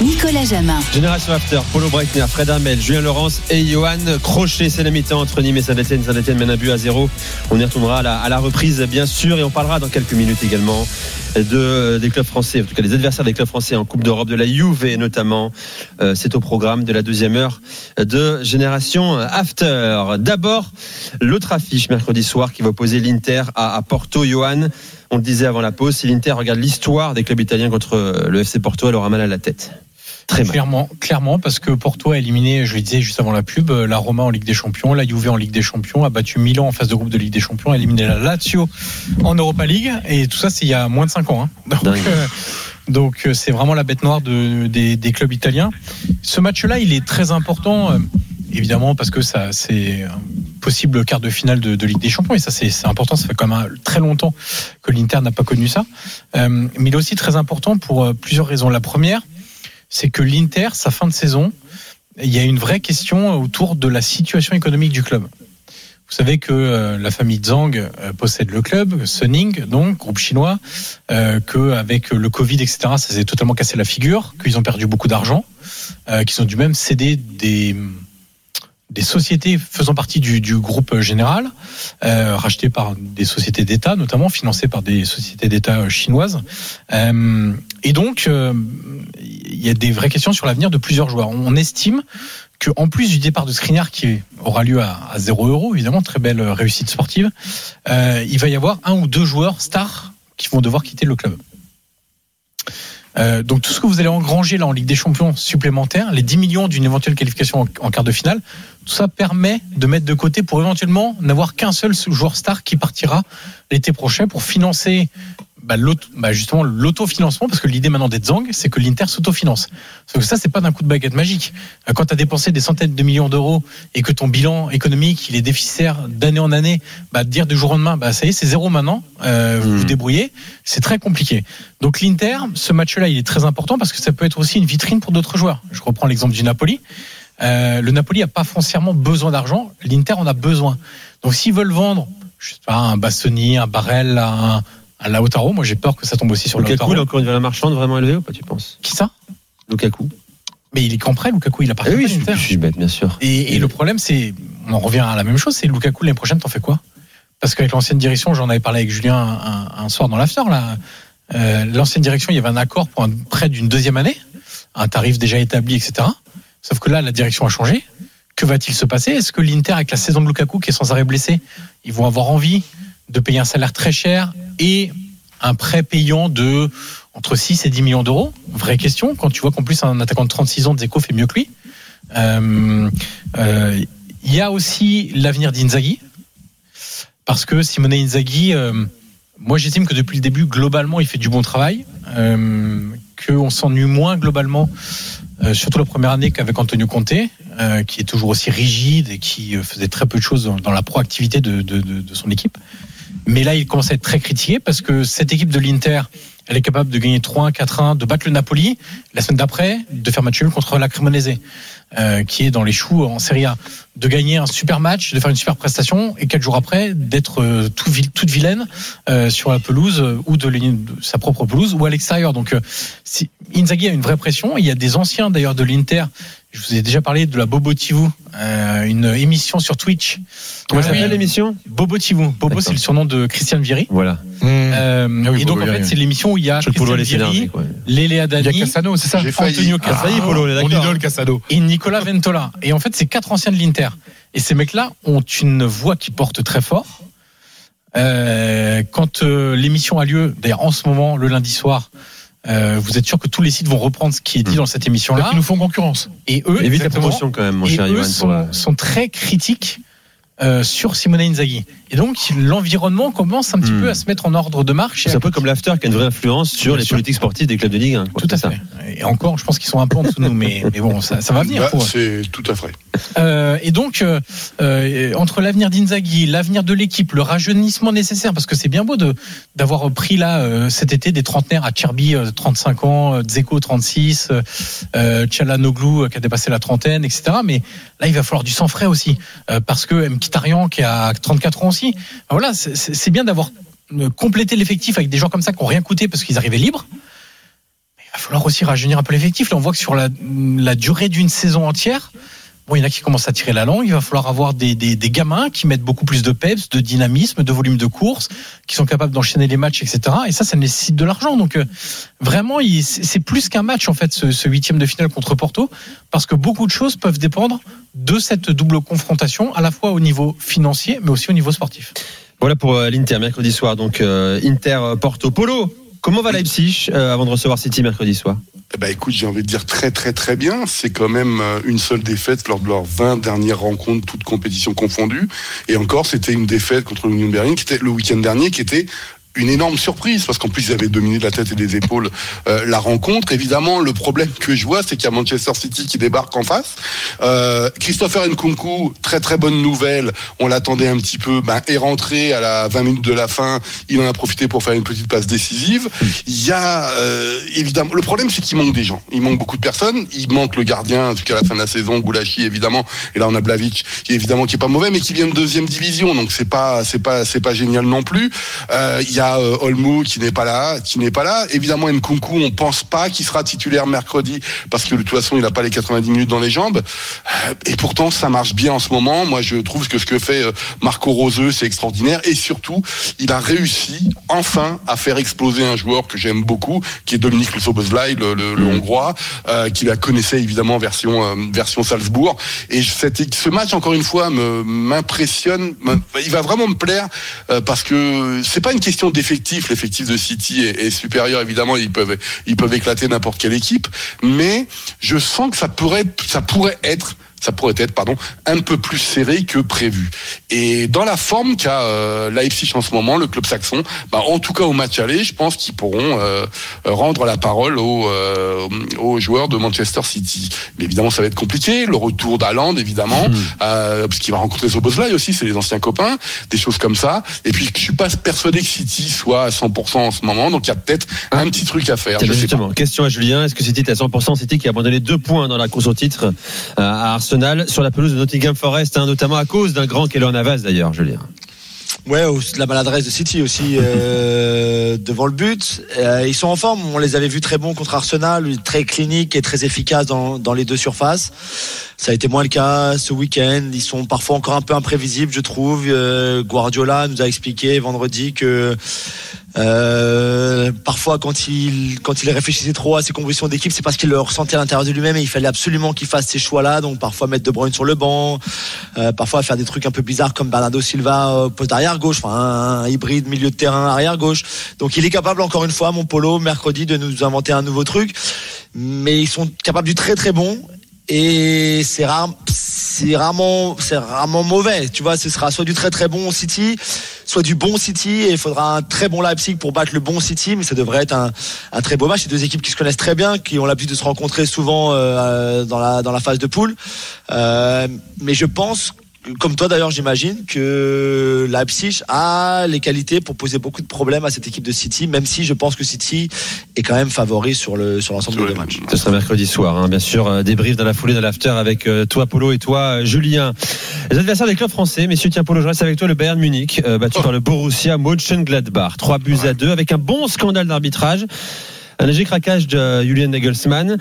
Nicolas Jamin. Génération After, Polo Breitner, Fred Hamel, Julien Laurence et Johan Crochet. C'est la mi-temps entre Nîmes et Saint-Etienne. Saint-Etienne mène un but à zéro. On y retournera à la, reprise, bien sûr, et on parlera dans quelques minutes également de, des clubs français, en tout cas des adversaires des clubs français en Coupe d'Europe, de la Juve notamment. Euh, C'est au programme de la deuxième heure de Génération After. D'abord, l'autre affiche mercredi soir qui va opposer l'Inter à, à Porto. Johan, on le disait avant la pause, si l'Inter regarde l'histoire des clubs italiens contre le FC Porto, elle aura mal à la tête. Très mal. Clairement, clairement, parce que Porto a éliminé, je le disais juste avant la pub, la Roma en Ligue des Champions, la Juve en Ligue des Champions, a battu Milan en phase de groupe de Ligue des Champions, a éliminé la Lazio en Europa League, et tout ça c'est il y a moins de 5 ans. Hein. Donc, euh, donc euh, c'est vraiment la bête noire de, des, des, clubs italiens. Ce match-là, il est très important, euh, évidemment, parce que ça c'est un possible quart de finale de, de Ligue des Champions, et ça c'est important, ça fait quand même très longtemps que l'Inter n'a pas connu ça. Euh, mais il est aussi très important pour plusieurs raisons. La première, c'est que l'Inter, sa fin de saison, il y a une vraie question autour de la situation économique du club. Vous savez que euh, la famille Zhang euh, possède le club, Suning, donc groupe chinois, euh, que avec le Covid, etc., ça s'est totalement cassé la figure, qu'ils ont perdu beaucoup d'argent, euh, qu'ils ont dû même céder des des sociétés faisant partie du, groupe général, euh, rachetées par des sociétés d'État, notamment financées par des sociétés d'État chinoises. Euh, et donc, euh, il y a des vraies questions sur l'avenir de plusieurs joueurs. On estime que, en plus du départ de Skriniar qui aura lieu à, à 0 euros, évidemment, très belle réussite sportive, euh, il va y avoir un ou deux joueurs stars qui vont devoir quitter le club. Euh, donc tout ce que vous allez engranger là en Ligue des Champions supplémentaires, les 10 millions d'une éventuelle qualification en, en, quart de finale, tout ça permet de mettre de côté pour éventuellement n'avoir qu'un seul joueur star qui partira l'été prochain pour financer bah, bah, justement l'autofinancement, parce que l'idée maintenant d'être Zang, c'est que l'Inter s'autofinance. Sauf que ça, c'est pas d'un coup de baguette magique. Quand tu as dépensé des centaines de millions d'euros et que ton bilan économique, il est déficitaire d'année en année, bah, dire du jour au lendemain, bah, ça y est, c'est zéro maintenant, euh, vous mmh. vous débrouillez, c'est très compliqué. Donc l'Inter, ce match-là, il est très important parce que ça peut être aussi une vitrine pour d'autres joueurs. Je reprends l'exemple du Napoli. Euh, le Napoli n'a pas foncièrement besoin d'argent, l'Inter en a besoin. Donc s'ils veulent vendre, je sais pas, un Bassoni, un Barrel, un à Lautaro. Moi, j'ai peur que ça tombe aussi sur Lukaku, Lautaro. il a encore une valeur marchande vraiment élevée ou pas, tu penses? Qui ça? Lukaku. Mais il est qu'en prêt, Lukaku, il a pas eh oui, je, je suis bête, bien sûr. Et, et le problème, c'est, on en revient à la même chose, c'est Lukaku l'année prochaine, t'en fais quoi? Parce qu'avec l'ancienne direction, j'en avais parlé avec Julien un, un soir dans l'after, là. Euh, l'ancienne direction, il y avait un accord pour un prêt d'une deuxième année, un tarif déjà établi, etc. Sauf que là, la direction a changé. Que va-t-il se passer? Est-ce que l'Inter, avec la saison de Lukaku qui est sans arrêt blessé, ils vont avoir envie de payer un salaire très cher et un prêt payant de entre 6 et 10 millions d'euros Vraie question, quand tu vois qu'en plus un attaquant de 36 ans Zeko fait mieux que lui. Il euh, euh, y a aussi l'avenir d'Inzaghi, parce que Simone Inzaghi, euh, moi j'estime que depuis le début, globalement, il fait du bon travail, qu'on s'ennuie moins globalement, surtout la première année qu'avec Antonio Conte, qui est toujours aussi rigide et qui faisait très peu de choses dans, la proactivité de son équipe. Mais là, il commence à être très critiqué parce que cette équipe de l'Inter, elle est capable de gagner 3-1, 4-1, de battre le Napoli, la semaine d'après, de faire match nul contre la Cremonese, euh, qui est dans les choux en Serie A, de gagner un super match, de faire une super prestation, et quatre jours après, d'être euh, tout, toute vilaine euh, sur la pelouse, ou de, de, sa propre pelouse, ou à l'extérieur. Donc, Inzaghi a une vraie pression. Il y a des anciens d'ailleurs de l'Inter je vous ai déjà parlé de la Bobotivou, euh, une émission sur Twitch. Comment s'appelle oui. l'émission Bobotivou. Bobo, c'est le surnom de Christian Viry. Voilà. Mmh. Euh, ah oui, et donc, en fait, c'est l'émission où il y a Christian Viry, Léléa Dani. Il y a Cassano, c'est ça Antonio Cassano. Mon idole Cassano. Et Nicolas Ventola. Et en fait, c'est quatre anciens de l'Inter. Et ces mecs-là ont une voix qui porte très fort. Euh, quand euh, l'émission a lieu, d'ailleurs en ce moment, le lundi soir, euh, vous êtes sûr que tous les sites vont reprendre ce qui est dit dans cette émission-là Ils nous font concurrence. Et eux, évite la promotion quand même, mon cher sont, la... sont, très critiques euh, sur Simone Inzaghi. Et donc l'environnement commence un petit Hmm. peu à se mettre en ordre de marche. C'est un peu comme l'after qui a une vraie influence sur les sûr. politiques sportives des clubs de Ligue 1. quoi, Tout à fait. Et encore, je pense qu'ils sont un peu en dessous de nous, mais, mais bon, ça, ça va venir. Bah, c'est tout à fait. Euh, et donc, euh, euh, entre l'avenir d'Inzaghi, l'avenir de l'équipe, le rajeunissement nécessaire, parce que c'est bien beau de d'avoir pris là euh, cet été des trentenaires à Cherby, euh, 35 ans, euh, Dzeko 36, euh, euh, Tchalanoglu euh, qui a dépassé la trentaine, etc. Mais Là, il va falloir du sang frais aussi, euh, parce que Mkhitaryan qui a 34 ans aussi. Voilà, c'est- bien d'avoir euh, complété l'effectif avec des gens comme ça qui ont rien coûté parce qu'ils arrivaient libres. Mais il va falloir aussi rajeunir un peu l'effectif. Là, on voit que sur la durée d'une saison entière, bon, il y en a qui commencent à tirer la langue. Il va falloir avoir des, gamins qui mettent beaucoup plus de peps, de dynamisme, de volume de course, qui sont capables d'enchaîner les matchs, etc. Et ça, ça nécessite de l'argent. Donc, euh, vraiment, c'est plus qu'un match, en fait, ce, huitième de finale contre Porto, parce que beaucoup de choses peuvent dépendre de cette double confrontation, à la fois au niveau financier, mais aussi au niveau sportif. Voilà pour euh, l'Inter mercredi soir. Donc euh, Inter Porto Polo. Comment va Leipzig euh, avant de recevoir City mercredi soir? Ben, écoute, j'ai envie de dire très très très bien. C'est quand même euh, une seule défaite lors de leurs 20 dernières rencontres, toutes compétitions confondues. Et encore, c'était une défaite contre l'Union Berlin qui était le week-end dernier, qui était une énorme surprise parce qu'en plus ils avaient dominé de la tête et des épaules euh, la rencontre. Évidemment, le problème que je vois, c'est qu'il y a Manchester City qui débarque en face. Euh, Christopher Nkunku, très très bonne nouvelle. On l'attendait un petit peu, ben, est rentré à la 20 minutes de la fin. Il en a profité pour faire une petite passe décisive. Il y a euh, évidemment le problème, c'est qu'il manque des gens. Il manque beaucoup de personnes. Il manque le gardien jusqu'à la fin de la saison, Goulachi évidemment. Et là, on a Blavic qui évidemment qui est pas mauvais, mais qui vient de deuxième division, donc c'est pas c'est pas c'est pas génial non plus. Il y a euh, Olmo qui n'est pas là, qui n'est pas là. Évidemment, Nkunku, on pense pas qu'il sera titulaire mercredi parce que de toute façon, il n'a pas les 90 minutes dans les jambes. Euh, Et pourtant, ça marche bien en ce moment. Moi, je trouve que ce que fait euh, Marco Roseux, c'est extraordinaire. Et surtout, il a réussi enfin à faire exploser un joueur que j'aime beaucoup, qui est Dominique Lusobozlai, le, le, le Hongrois, euh, qui la connaissait évidemment version euh, version Salzbourg. Et cette- ce match, encore une fois, m'impressionne. Il va vraiment me plaire euh, parce que c'est pas une question d'effectif. L'effectif de City est, est supérieur, évidemment. Ils peuvent éclater n'importe quelle équipe, mais je sens que ça pourrait être ça pourrait être pardon un peu plus serré que prévu. Et dans la forme qu'a euh, Leipzig en ce moment, le club saxon, bah, en tout cas au match aller, je pense qu'ils pourront euh, rendre la parole aux, euh, aux joueurs de Manchester City. Mais évidemment, ça va être compliqué. Le retour d'Haaland, évidemment, euh, parce qu'il va rencontrer Zoboslai aussi, c'est les anciens copains, des choses comme ça. Et puis, je suis pas persuadé que City soit à 100% en ce moment, donc il y a peut-être un petit truc à faire. Sais. Justement, question à Julien. Est-ce que City est à 100% City qui a abandonné deux points dans la course au titre euh, à Arsenal sur la pelouse de Nottingham Forest, hein, notamment à cause d'un grand Keller Navas d'ailleurs, Julien. Ouais, de la maladresse de City aussi euh, devant le but. Euh, ils sont en forme. On les avait vus très bons contre Arsenal, très cliniques et très efficaces dans, dans les deux surfaces. Ça a été moins le cas ce week-end. Ils sont parfois encore un peu imprévisibles, je trouve. Euh, Guardiola nous a expliqué vendredi que euh, parfois quand il quand il réfléchissait trop à ses compositions d'équipe, c'est parce qu'il le ressentait à l'intérieur de lui-même et il fallait absolument qu'il fasse ces choix-là. Donc parfois mettre De Bruyne sur le banc, euh, parfois faire des trucs un peu bizarres comme Bernardo Silva au poste arrière gauche, enfin un, hybride milieu de terrain arrière gauche. Donc il est capable encore une fois, mon polo mercredi, de nous inventer un nouveau truc. Mais ils sont capables du très très bon et c'est rare, c'est rarement, c'est rarement mauvais. Tu vois, ce sera soit du très très bon City, soit du bon City, et il faudra un très bon Leipzig pour battre le bon City, mais ça devrait être un, un très beau match. C'est deux équipes qui se connaissent très bien, qui ont l'habitude de se rencontrer souvent euh, dans la dans la phase de poule. Euh, mais je pense comme toi d'ailleurs, j'imagine que Leipzig a les qualités pour poser beaucoup de problèmes à cette équipe de City, même si je pense que City est quand même favori sur le sur l'ensemble des matchs. Ce sera mercredi soir, hein, bien sûr. euh, débrief dans la foulée de l'after avec euh, toi, Polo, et toi, euh, Julien. Les adversaires des clubs français, messieurs, tiens, Polo, je reste avec toi, le Bayern Munich, euh, battu par le Borussia Mönchengladbach. Trois buts à deux, avec un bon scandale d'arbitrage. Un léger craquage de euh, Julian Nagelsmann.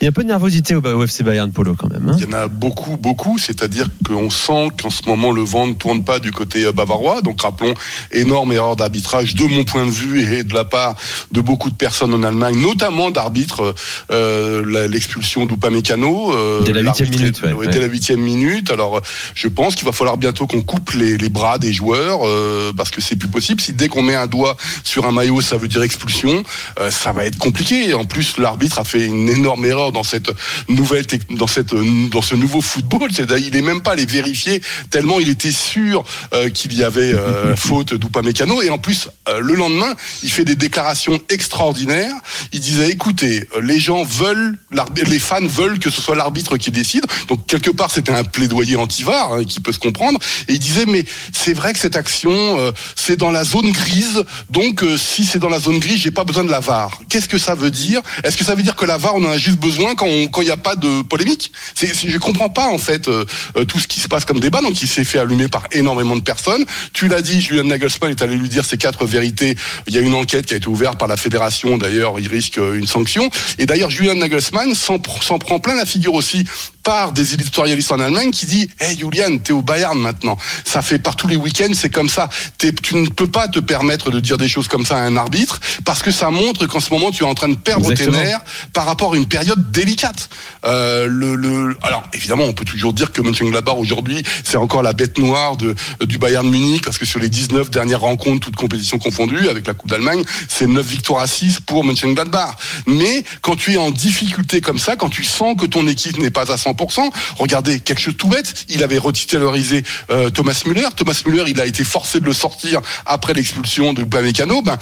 Il y a un peu de nervosité au, au FC Bayern, Polo, quand même. hein. Il y en a beaucoup, beaucoup. C'est-à-dire qu'on sent qu'en ce moment, le vent ne tourne pas du côté euh, bavarois. Donc, rappelons, énorme erreur d'arbitrage de mon point de vue et de la part de beaucoup de personnes en Allemagne, notamment d'arbitres. euh, la- L'expulsion d'Upamecano. Euh, Dès la huitième minute, ouais, ouais. Dès la huitième minute. Alors, euh, je pense qu'il va falloir bientôt qu'on coupe les, les bras des joueurs euh, parce que c'est plus possible. Si dès qu'on met un doigt sur un maillot, ça veut dire expulsion, euh, ça va être compliqué. En plus, l'arbitre a fait une énorme erreur dans cette nouvelle, dans cette, dans ce nouveau football. C'est-à-dire, il est même pas allé vérifier tellement il était sûr euh, qu'il y avait euh, faute d'Upamecano. Et en plus, euh, le lendemain, il fait des déclarations extraordinaires. Il disait, écoutez, les gens veulent, les fans veulent que ce soit l'arbitre qui décide. Donc quelque part, c'était un plaidoyer anti-VAR hein, qui peut se comprendre. Et il disait, mais c'est vrai que cette action, euh, c'est dans la zone grise. Donc si c'est dans la zone grise, j'ai pas besoin de la VAR. Qu'est-ce que ça veut dire? Est-ce que ça veut dire que la VAR, on en a juste besoin quand il n'y a pas de polémique. C'est- je comprends pas en fait euh, euh, tout ce qui se passe comme débat. Donc il s'est fait allumer par énormément de personnes. Tu l'as dit, Julian Nagelsmann est allé lui dire ces quatre vérités. Il y a une enquête qui a été ouverte par la fédération. D'ailleurs, il risque euh, une sanction. Et d'ailleurs, Julian Nagelsmann s'en prend plein la figure aussi par des éditorialistes en Allemagne qui dit Hey Julian, t'es au Bayern maintenant. Ça fait par tous les week-ends, c'est comme ça. T'es- tu ne peux pas te permettre de dire des choses comme ça à un arbitre parce que ça montre qu'en ce moment tu es en train de perdre Exactement. tes nerfs par rapport à une période délicate. Euh, le, le, alors évidemment, on peut toujours dire que Mönchengladbach aujourd'hui c'est encore la bête noire de, du Bayern Munich parce que sur les 19 dernières rencontres, toutes compétitions confondues, avec la Coupe d'Allemagne, c'est 9 victoires à 6 pour Mönchengladbach. Mais quand tu es en difficulté comme ça, quand tu sens que ton équipe n'est pas à 100%, regardez quelque chose de tout bête, il avait retitularisé euh, Thomas Müller. Thomas Müller, il a été forcé de le sortir après l'expulsion de Upamecano. Ben,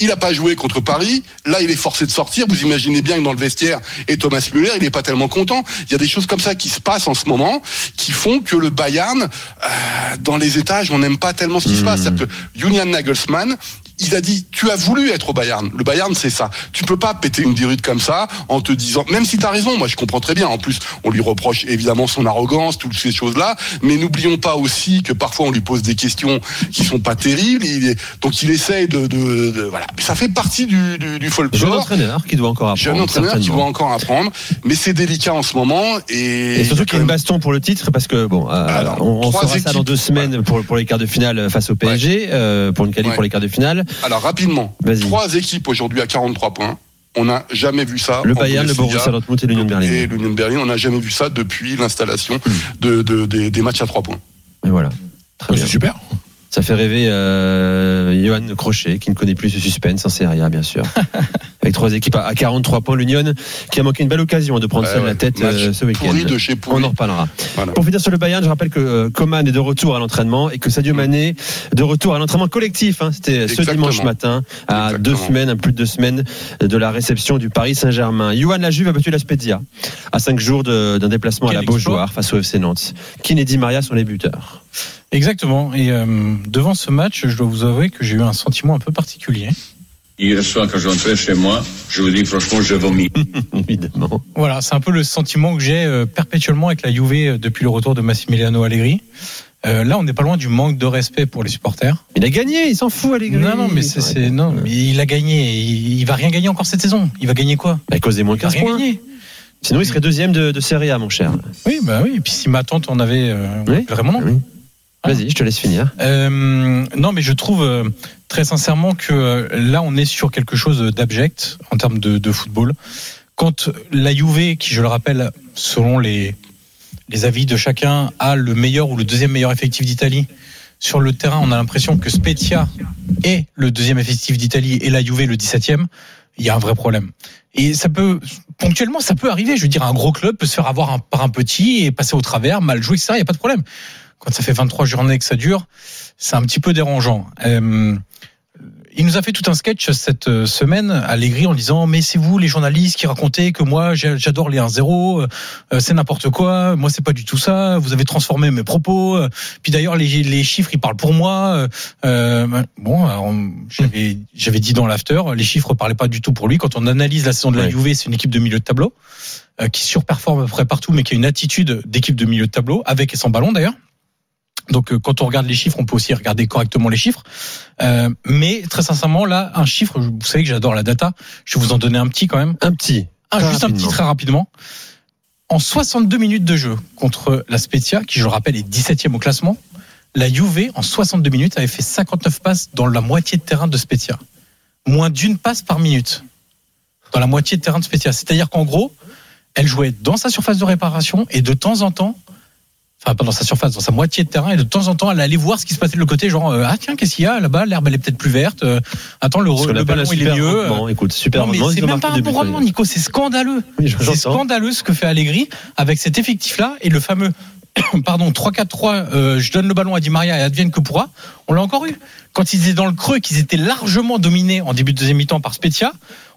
il n'a pas joué contre Paris. Là, il est forcé de sortir. Vous imaginez bien que dans le vestiaire, et Thomas Müller, il n'est pas tellement content. Il y a des choses comme ça qui se passent en ce moment, qui font que le Bayern, euh, dans les étages, on n'aime pas tellement ce qui se passe. C'est-à-dire que Julian Nagelsmann, il a dit, tu as voulu être au Bayern. Le Bayern, c'est ça. Tu peux pas péter une dirute comme ça en te disant, même si tu as raison, moi je comprends très bien. En plus, on lui reproche évidemment son arrogance, toutes ces choses-là. Mais n'oublions pas aussi que parfois on lui pose des questions qui sont pas terribles. Il est- donc il essaye de, de- de- voilà. Ça fait partie du, du, du Jeune folklore. entraîneur qui doit encore apprendre. Jeune entraîneur qui doit encore apprendre, mais c'est délicat en ce moment et, Et surtout qu'il y a une même- baston pour le titre parce que bon, euh, Alors, on, on saura ça dans deux semaines pour, pour les quarts de finale face au PSG, euh, pour une qualif Ouais. pour les quarts de finale. Alors rapidement, trois équipes aujourd'hui à 43 points. On n'a jamais vu ça. Le Bayern, le. Borussia Dortmund et l'Union de Et Berlin. l'Union de Berlin, on n'a jamais vu ça depuis l'installation Hmm. de, de- des, des matchs à trois points. Et voilà. Très bien. C'est super. Ça fait rêver euh, Johan Crochet, qui ne connaît plus ce suspense en Serie A, bien sûr. Avec trois équipes à à 43 points, l'Union, qui a manqué une belle occasion de prendre Ouais, seule ouais. la tête Match euh, ce week-end. On en reparlera. Voilà. Pour finir sur le Bayern, je rappelle que euh, Coman est de retour à l'entraînement et que Sadio Mané de retour à l'entraînement collectif. hein. C'était ce Exactement. dimanche matin, à Exactement. deux semaines, un plus de deux semaines de la réception du Paris Saint-Germain. Johan Lajuve a battu la Spezia à cinq jours d'un déplacement Quel à la. Beaujoire face au FC Nantes. Kennedy Maria sont les buteurs. Exactement. Et euh, devant ce match, je dois vous avouer que j'ai eu un sentiment un peu particulier. Hier soir, quand je rentrais chez moi, je vous dis franchement, je vomis. Évidemment. Voilà, c'est un peu le sentiment que j'ai euh, perpétuellement avec la Juve euh, depuis le retour de Massimiliano Allegri. Euh, là, on n'est pas loin du manque de respect pour les supporters. Il a gagné, il s'en fout, Allegri. Non, non, mais c'est, c'est- non, mais il a gagné. Il, il va rien gagner encore cette saison. Il va gagner quoi? À cause des moins Il va 15 rien points. gagner. Sinon, il serait deuxième de, de Serie A, mon cher. Oui, bah oui. Et puis si ma tante en avait euh, Oui. vraiment non. Oui. Vas-y, je te laisse finir. Euh, non, mais je trouve euh, très sincèrement que euh, là, on est sur quelque chose d'abject en termes de, de football. Quand la Juve, qui je le rappelle, selon les, les avis de chacun, a le meilleur ou le deuxième meilleur effectif d'Italie, sur le terrain, on a l'impression que Spezia est le deuxième effectif d'Italie et la Juve le 17e. Il y a un vrai problème. Et ça peut, ponctuellement, ça peut arriver. Je veux dire, un gros club peut se faire avoir un- par un petit et passer au travers, mal jouer, etc. Il n'y a pas de problème quand ça fait 23 journées que ça dure, c'est un petit peu dérangeant. Euh, il nous a fait tout un sketch cette euh, semaine, Allegri, en disant mais c'est vous les journalistes qui racontez que moi j'adore les 1-0, euh, c'est n'importe quoi, moi c'est pas du tout ça, vous avez transformé mes propos, euh, puis d'ailleurs les, les chiffres ils parlent pour moi. euh, bon, j'avais dit dans l'after, les chiffres parlaient pas du tout pour lui. Quand on analyse la saison de la Ouais. Juve, c'est une équipe de milieu de tableau qui surperforme à peu près partout, mais qui a une attitude d'équipe de milieu de tableau, avec et sans ballon d'ailleurs. Donc euh, quand on regarde les chiffres, on peut aussi regarder correctement les chiffres. Euh, mais très sincèrement, là, un chiffre, vous savez que j'adore la data, je vais vous en donner un petit quand même. Un petit. Ah, juste un petit très rapidement. En 62 minutes de jeu contre la Spezia, qui je le rappelle est 17e au classement, la Juve, en 62 minutes, avait fait 59 passes dans la moitié de terrain de Spezia. Moins d'une passe par minute dans la moitié de terrain de Spezia. C'est-à-dire qu'en gros, elle jouait dans sa surface de réparation et de temps en temps, enfin pas dans sa surface, dans sa moitié de terrain, et de temps en temps, elle allait voir ce qui se passait de l'autre côté, genre euh, ah tiens qu'est-ce qu'il y a là-bas, l'herbe elle est peut-être plus verte, euh, attends le, le ballon il est mieux. Écoute, super Non, mais c'est même pas un bon rendement, Nico, c'est scandaleux. Oui, C'est scandaleux ce que fait Allegri avec cet effectif-là et le fameux pardon 3-4-3. euh, je donne le ballon à Di Maria et advienne que pourra. On l'a encore eu quand ils étaient dans le creux, qu'ils étaient largement dominés en début de deuxième mi-temps par Spezia.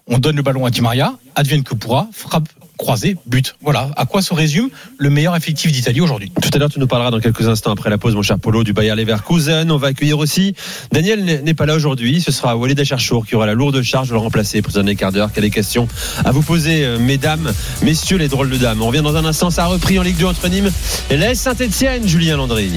On donne le ballon à Di Maria, advienne que pourra, frappe croisé, but. Voilà. À quoi se résume le meilleur effectif d'Italie aujourd'hui? Tout à l'heure, tu nous parleras dans quelques instants après la pause, mon cher Polo, du Bayer Leverkusen. On va accueillir aussi. Daniel n'est pas là aujourd'hui. Ce sera Walid Acharchour qui aura la lourde charge de le remplacer pour dernier quart d'heure. Quelle est questions à vous poser, euh, mesdames, messieurs les drôles de dames? On revient dans un instant. Ça a repris en Ligue 2 entre Nîmes et Saint-Etienne, Julien Landry.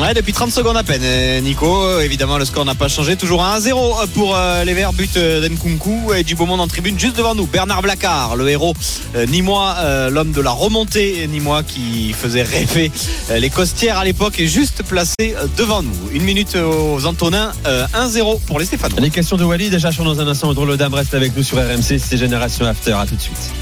Ouais, depuis 30 secondes à peine, euh, Nico. Euh, Évidemment, le score n'a pas changé. Toujours à 1-0 pour euh, les Verts. But euh, d'Nkunku et du beau monde en tribune juste devant nous. Bernard Blacard, le héros euh, nîmois, euh, l'homme de la remontée nîmois qui faisait rêver euh, les costières à l'époque est juste placé euh, devant nous. Une minute aux Antonins, euh, 1-0 pour les Stéphanois. Les questions de Walid, déjà dans un instant, le drôle dame reste avec nous sur RMC. C'est Génération After. À tout de suite.